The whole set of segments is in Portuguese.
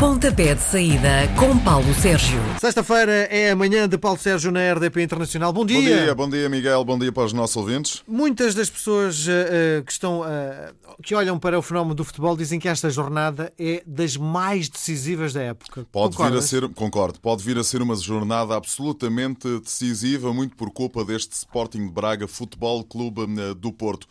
Pontapé de saída com Paulo Sérgio. Sexta-feira é a manhã de Paulo Sérgio na RDP Internacional. Bom dia. Bom dia, bom dia Miguel, bom dia para os nossos ouvintes. Muitas das pessoas uh, que estão uh, que olham para o fenómeno do futebol dizem que esta jornada é das mais decisivas da época. Pode vir a ser, concordo, pode vir a ser uma jornada absolutamente decisiva, muito por culpa deste Sporting de Braga Futebol Clube do Porto.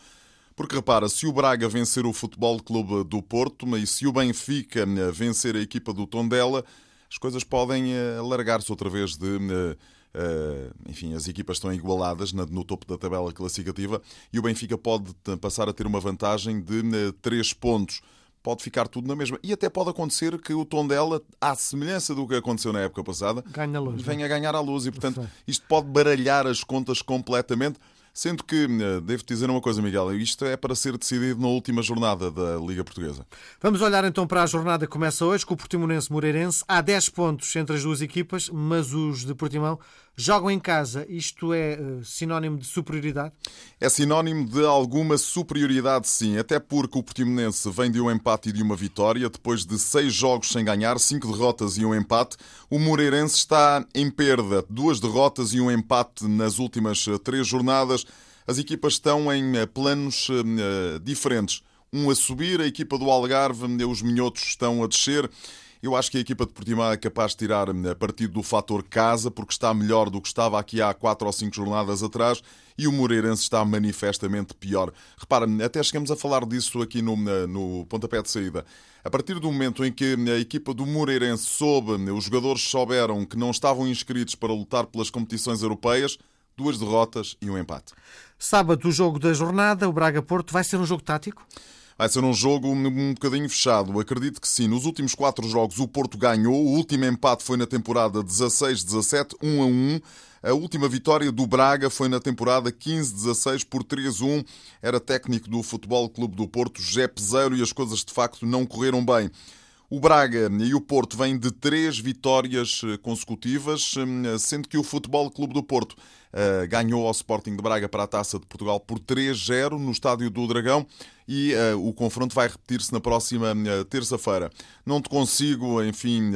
Porque repara, se o Braga vencer o Futebol Clube do Porto e se o Benfica eh, vencer a equipa do Tondela, as coisas podem eh, alargar-se outra vez de. Uh, enfim, as equipas estão igualadas no topo da tabela classificativa e o Benfica pode passar a ter uma vantagem de uh, 3 pontos. Pode ficar tudo na mesma. E até pode acontecer que o Tondela, à semelhança do que aconteceu na época passada, luz, venha a ganhar à luz. E, portanto, isto pode baralhar as contas completamente. Sendo que, eh, devo dizer uma coisa, Miguel, isto é para ser decidido na última jornada da Liga Portuguesa. Vamos olhar então para a jornada que começa hoje com o Portimonense Moreirense. Há 10 pontos entre as duas equipas, mas os de Portimão jogam em casa. Isto é uh, sinónimo de superioridade? É sinónimo de alguma superioridade, sim. Até porque o Portimonense vem de um empate e de uma vitória. Depois de seis jogos sem ganhar, cinco derrotas e um empate, o Moreirense está em perda. Duas derrotas e um empate nas últimas eh, três jornadas. As equipas estão em eh, planos uh, diferentes. Um a subir, a equipa do Algarve, os minhotos estão a descer. Eu acho que a equipa de Portimão é capaz de tirar hum, a partido do fator casa, porque está melhor do que estava aqui há quatro ou cinco jornadas atrás, e o Moreirense está manifestamente pior. Repara, até chegamos a falar disso aqui no, no pontapé de saída. A partir do momento em que a equipa do Moreirense soube, os jogadores souberam que não estavam inscritos para lutar pelas competições europeias, duas derrotas e um empate. Sábado, o jogo da jornada, o Braga-Porto, vai ser um jogo tático? Vai ser um jogo um bocadinho fechado. Acredito que sim. Nos últimos quatro jogos o Porto ganhou. O último empate foi na temporada 16-17, 1 a 1. A última vitória do Braga foi na temporada 15-16 por 3-1. Era técnico do Futebol Clube do Porto, José Peseiro, e as coisas de facto não correram bem. O Braga e o Porto vêm de três vitórias eh, consecutivas, hum, sendo que o Futebol Clube do Porto uh, ganhou ao Sporting de Braga para a Taça de Portugal por 3-0 no Estádio do Dragão e uh, o confronto vai repetir-se na próxima uh, terça-feira. Não te consigo, enfim,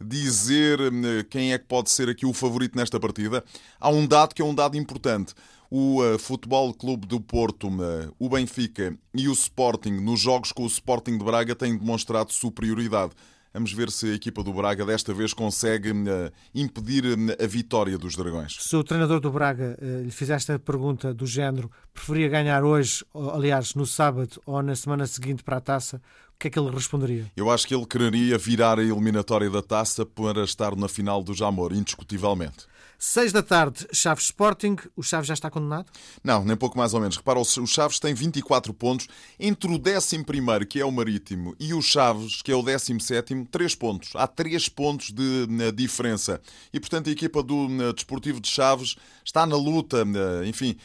dizer quem é que pode ser aqui o favorito nesta partida. Há um dado que é um dado importante o uh, Futebol Clube do Porto, o Benfica e o Sporting, nos jogos com o Sporting de Braga, têm demonstrado superioridade. Vamos ver se a equipa do Braga desta vez consegue impedir a vitória dos Dragões. Se o treinador do Braga lhe fizesse esta pergunta do género, preferia ganhar hoje, aliás, no sábado ou na semana seguinte para a taça, o que é que ele responderia? Eu acho que ele quereria virar a eliminatória da taça para estar na final do Jamor, indiscutivelmente. 6 da tarde, Chaves Sporting. O Chaves já está condenado? Não, nem pouco mais ou menos. Repara, o Chaves tem 24 pontos. Entre o 11, que é o Marítimo, e o Chaves, que é o 17, 3 pontos. Há 3 pontos de diferença. E, portanto, a equipa do Desportivo de Chaves está na luta. Enfim,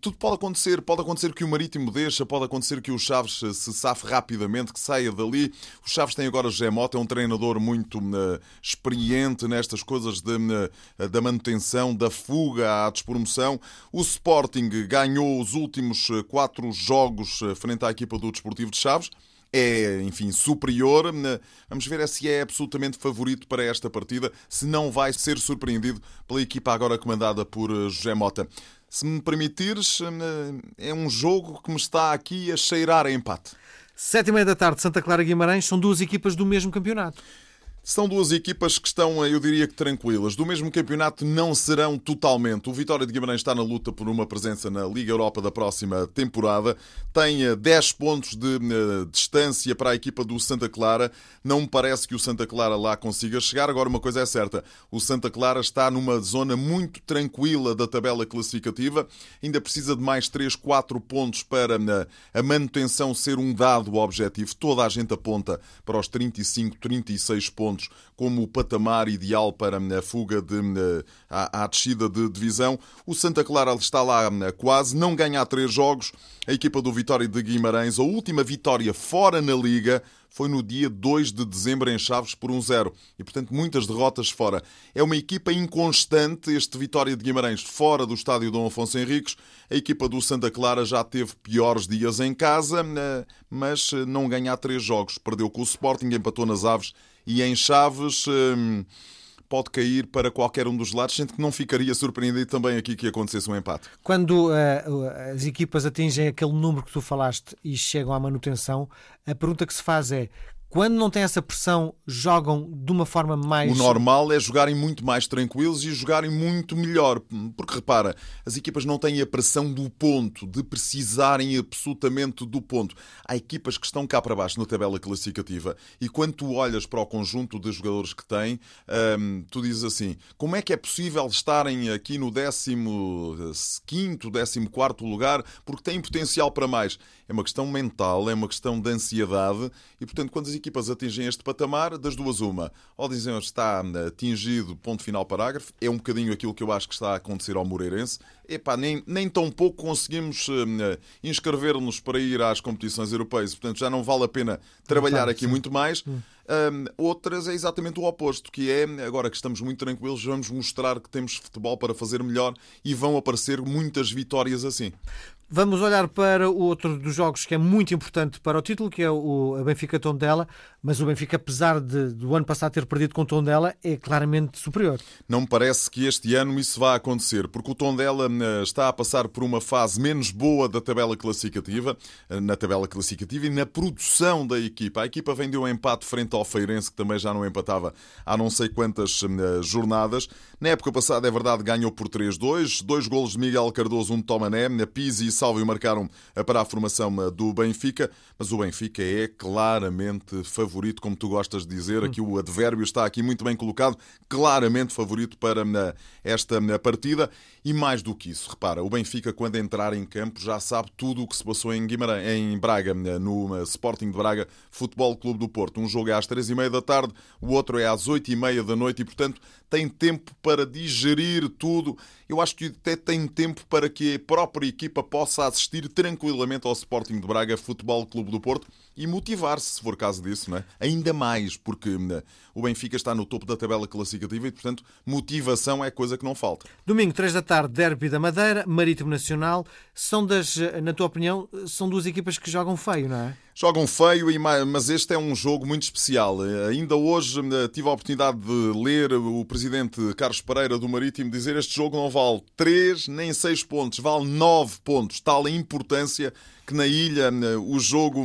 tudo pode acontecer. Pode acontecer que o Marítimo deixa, pode acontecer que o Chaves se safe rapidamente, que saia dali. O Chaves tem agora José Mota, é um treinador muito uh, experiente nestas coisas de, uh, da manutenção, da fuga à despromoção. O Sporting ganhou os últimos eh, quatro jogos frente à equipa do Desportivo de Chaves é, enfim, superior. Vamos ver se é absolutamente favorito para esta partida, se não vai ser surpreendido pela equipa agora comandada por José Mota. Se me permitires, eh, é um jogo que me está aqui a cheirar a empate. Sete e meia da tarde, Santa Clara Guimarães, são duas equipas do mesmo campeonato. São duas equipas que estão, eu diria que tranquilas. Do mesmo campeonato não serão totalmente. O Vitória de Guimarães está na luta por uma presença na Liga Europa da próxima temporada. Tem 10 eh, pontos de uh, distância para a equipa do Santa Clara. Não me parece que o Santa Clara lá consiga chegar. Agora, uma coisa é certa: o Santa Clara está numa zona muito tranquila da tabela classificativa. Ainda precisa de mais 3, 4 pontos para a manutenção ser um dado objetivo. Toda a gente aponta para os 35, 36 pontos pontos como o patamar ideal para a fuga de, à, à descida de divisão. O Santa Clara está lá quase, não ganha há três jogos. A equipa do Vitória de Guimarães, a última vitória fora na Liga foi no dia 2 de dezembro em Chaves por 1-0 e, portanto, muitas derrotas fora. É uma equipa inconstante, este Vitória de Guimarães fora do estádio Dom Afonso Henriques. A equipa do Santa Clara já teve piores dias em casa, eh, mas eh, não ganha há três jogos. Perdeu com o Sporting, empatou nas Aves e em Chaves hum, pode cair para qualquer um dos lados, sendo que não ficaria surpreendido também aqui que acontecesse um empate. Quando uh, as equipas atingem aquele número que tu falaste e chegam à manutenção, a pergunta que se faz é quando não tem essa pressão, jogam de uma forma mais. O normal é jogarem muito mais tranquilos e jogarem muito melhor. Porque repara, as equipas não têm a pressão do ponto, de precisarem absolutamente do ponto. Há equipas que estão cá para baixo na tabela classificativa e quando tu olhas para o conjunto de jogadores que têm, hum, tu dizes assim: como é que é possível estarem aqui no 15, 14 lugar porque têm potencial para mais? É uma questão mental, é uma questão de ansiedade e, portanto, quando as equipas atingem este patamar, das duas uma. Ou dizem está atingido, ponto final parágrafo, é um bocadinho aquilo que eu acho que está a acontecer ao Moreirense. Epá, nem, nem tão pouco conseguimos uh, inscrever-nos para ir às competições europeias, portanto já não vale a pena trabalhar aqui sim. muito mais. Hum. Um, outras é exatamente o oposto, que é agora que estamos muito tranquilos, vamos mostrar que temos futebol para fazer melhor e vão aparecer muitas vitórias assim. Vamos olhar para o outro dos jogos que é muito importante para o título, que é o Benfica Tondela, mas o Benfica, apesar de, do ano passado ter perdido com o Tondela, é claramente superior. Não me parece que este ano isso vá acontecer, porque o Tondela eh, está a passar por uma fase menos boa da tabela classificativa, eh, na tabela classificativa e na produção da equipa. A equipa vem de um empate frente ao Feirense, que também já não empatava há não sei quantas eh, jornadas. Na época passada, é verdade, ganhou por 3-2, dois golos de Miguel Cardoso, um de Tomané, Pizzi e Salvio marcaram para a formação do Benfica, mas o Benfica é claramente favorito, como tu gostas de dizer, aqui o advérbio está aqui muito bem colocado, claramente favorito para esta partida. E mais do que isso, repara, o Benfica, quando entrar em campo, já sabe tudo o que se passou em, Guimarães, em Braga, no Sporting de Braga, Futebol Clube do Porto. Um jogo é às três e meia da tarde, o outro é às oito e meia da noite e, portanto, tem tempo para digerir tudo. Eu acho que até tem tempo para que a própria equipa possa assistir tranquilamente ao Sporting de Braga, Futebol Clube do Porto e motivar-se, se for caso disso, não é? ainda mais, porque hum, o Benfica está no topo da tabela classificativa e, portanto, motivação é coisa que não falta. Domingo, 3 da tarde, Derby da Madeira, Marítimo Nacional. São das, na tua opinião, são duas equipas que jogam feio, não é? Jogam feio, mas este é um jogo muito especial. Ainda hoje hum, tive a oportunidade de ler o presidente Carlos Pereira do Marítimo dizer este jogo não vale 3 nem 6 pontos, vale 9 pontos. Tal a importância que na ilha o jogo,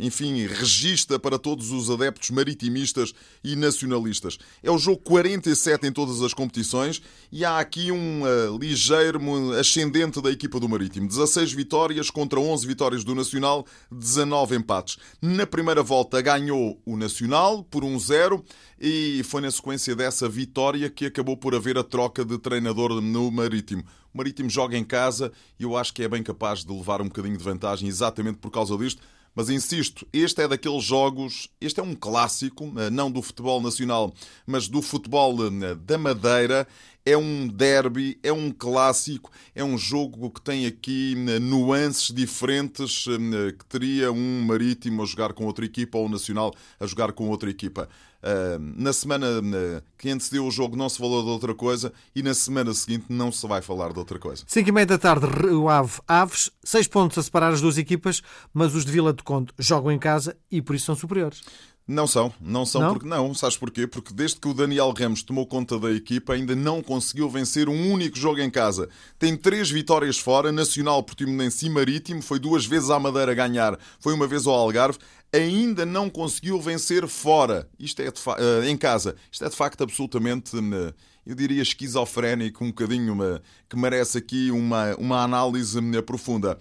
enfim, registra para todos os adeptos maritimistas e nacionalistas. É o jogo 47 em todas as competições e há aqui um uh, ligeiro ascendente da equipa do Marítimo. 16 vitórias contra 11 vitórias do Nacional, 19 empates. Na primeira volta ganhou o Nacional por 1-0 e foi na sequência dessa vitória que acabou por haver a troca de treinador no Marítimo. Marítimo joga em casa e eu acho que é bem capaz de levar um bocadinho de vantagem exatamente por causa disto. Mas insisto, este é daqueles jogos, este é um clássico, eh, não do futebol nacional, mas do futebol eh, da Madeira. É um derby, é um clássico, é um jogo que tem aqui eh, nuances diferentes que teria um marítimo a jogar com outra equipa ou um nacional a jogar com outra equipa. Na semana uh, que antecedeu o jogo não se falou de outra coisa e na semana seguinte não se vai falar de outra coisa. 5 e meia da tarde, o Ave Aves, 6 pontos a separar as duas equipas, mas os de Vila de Conde jogam em casa e por isso são superiores. Não são, não são, não? porque não, sabes porquê? Porque desde que o Daniel Ramos tomou conta da equipa ainda não conseguiu vencer um único jogo em casa. Tem três vitórias fora, Nacional, Portimonense e Marítimo, foi duas vezes à Madeira ganhar, foi uma vez ao Algarve, ainda não conseguiu vencer fora, isto é uh, em casa. Isto é de facto absolutamente, uh, eu diria, esquizofrénico, um bocadinho, uh, que merece aqui uma, uma análise profunda.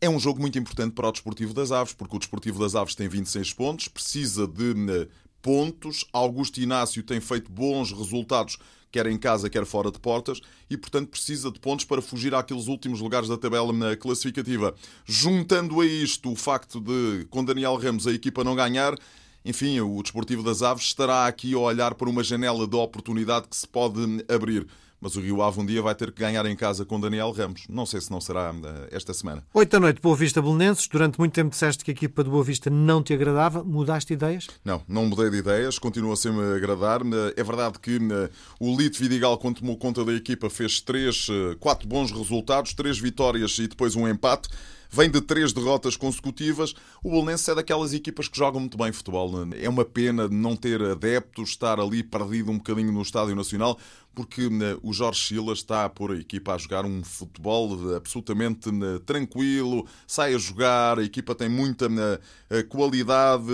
É um jogo muito importante para o Desportivo das Aves, porque o Desportivo das Aves tem 26 pontos, precisa de eh, pontos. Augusto Inácio tem feito bons resultados, quer em casa, quer fora de portas, e portanto precisa de pontos para fugir àqueles últimos lugares da tabela na classificativa. Juntando a isto o facto de, com Daniel Ramos, a equipa não ganhar, enfim, o Desportivo das Aves estará aqui a olhar para uma janela de oportunidade que se pode abrir. Mas o Rio Ave um dia vai ter que ganhar em casa com Daniel Ramos. Não sei se não será eh, esta semana. Oito da noite, Boa Vista Belenenses. Durante muito tempo disseste que a equipa de Boa Vista não te agradava. Mudaste ideias? Não, não mudei de ideias. Continua a ser-me agradar. É verdade que eh, o Lito Vidigal, quando tomou conta da equipa, fez três, eh, quatro bons resultados, três vitórias e depois um empate vem de três derrotas consecutivas. O Bolonense é daquelas equipas que jogam muito bem futebol. É uma pena não ter adeptos, estar ali perdido um bocadinho no Estádio Nacional, porque né, o Jorge Silas está a pôr a equipa a jogar um futebol absolutamente né, tranquilo, sai a jogar, a equipa tem muita qualidade.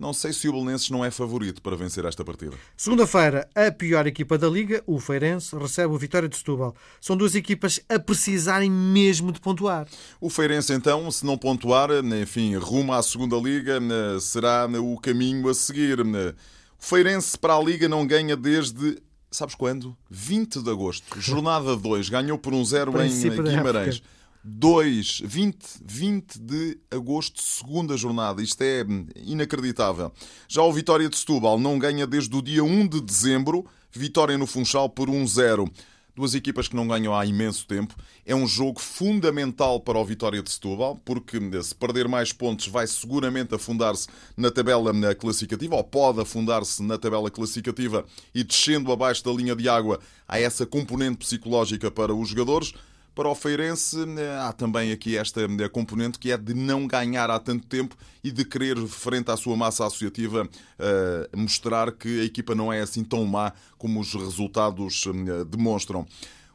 Não sei se o Belenenses não é favorito para vencer esta partida. Segunda-feira, a pior equipa da Liga, o Feirense, recebe o Vitória de Setúbal. São duas equipas a precisarem mesmo de pontuar. O Feirense, então, se não pontuar, enfim, rumo à segunda Liga, será o caminho a seguir. O Feirense para a Liga não ganha desde sabes quando? 20 de agosto, jornada 2, ganhou por um zero em Guimarães. 2, 20, 20 de agosto, segunda jornada. Isto é inacreditável. Já o Vitória de Setúbal não ganha desde o dia 1 de dezembro. Vitória no Funchal por 1-0. Duas equipas que não ganham há imenso tempo. É um jogo fundamental para o Vitória de Setúbal, porque se perder mais pontos vai seguramente afundar-se na tabela classificativa, ou pode afundar-se na tabela classificativa e descendo abaixo da linha de água há essa componente psicológica para os jogadores. Para o Feirense, eh, há também aqui esta eh, componente que é de não ganhar há tanto tempo e de querer, frente à sua massa associativa, eh, mostrar que a equipa não é assim tão má como os resultados demonstram.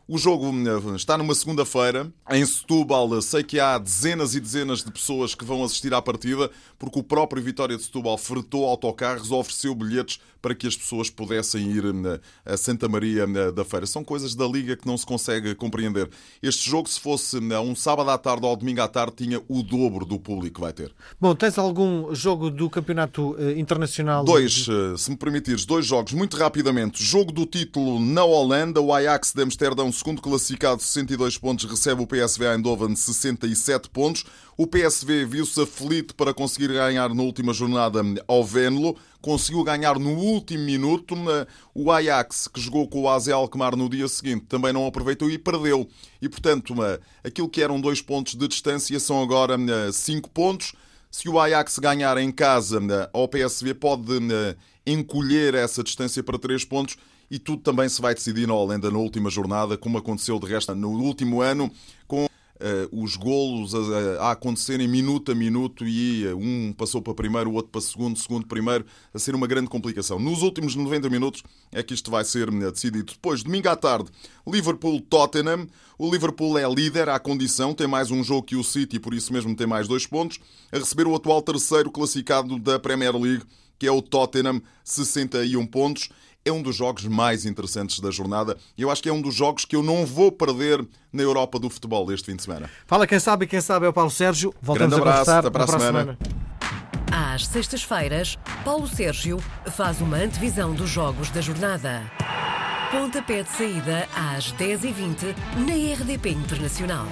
O jogo está numa segunda-feira. Em Setúbal, sei que há dezenas e dezenas de pessoas que vão assistir à partida, porque o próprio Vitória de Setúbal fretou autocarros, ofereceu bilhetes para que as pessoas pudessem ir a Santa Maria da Feira. São coisas da Liga que não se consegue compreender. Este jogo, se fosse um sábado à tarde ou domingo à tarde, tinha o dobro do público que vai ter. Bom, tens algum jogo do Campeonato eh, Internacional? Dois, eh, se me permitires, dois jogos, muito rapidamente. Jogo do título na Holanda, o Ajax de Amsterdão, segundo classificado, 62 pontos, recebe o PSV Eindhoven, 67 pontos. O PSV viu-se aflito para conseguir ganhar na última jornada ao Venlo. Conseguiu ganhar no último minuto. O Ajax, que jogou com o AZ Alkmaar no dia seguinte, também não aproveitou e perdeu. E, portanto, aquilo que eram dois pontos de distância são agora cinco pontos. Se o Ajax ganhar em casa, ao PSV pode encolher essa distância para três pontos e tudo também se vai decidir na Holanda na última jornada, como aconteceu de resto no último ano, com Uh, os golos a, a, acontecerem minuto a minuto e uh, um passou para primeiro, o outro para segundo, segundo primeiro, a ser uma grande complicação. Nos últimos 90 minutos é que isto vai ser uh, decidido. Depois, domingo à tarde, Liverpool-Tottenham. O Liverpool é líder à condição, tem mais um jogo que o City, por isso mesmo tem mais dois pontos, a receber o atual terceiro classificado da Premier League, que é o Tottenham, 61 pontos é um dos jogos mais interessantes da jornada e eu acho que é um dos jogos que eu não vou perder na Europa do futebol este fim de semana. Fala quem sabe e quem sabe é o Paulo Sérgio. Voltamos Grande abraço, a até para a semana. semana. Às sextas-feiras, Paulo Sérgio faz uma antevisão dos jogos da jornada. Pontapé de saída às 10h20 na RDP Internacional.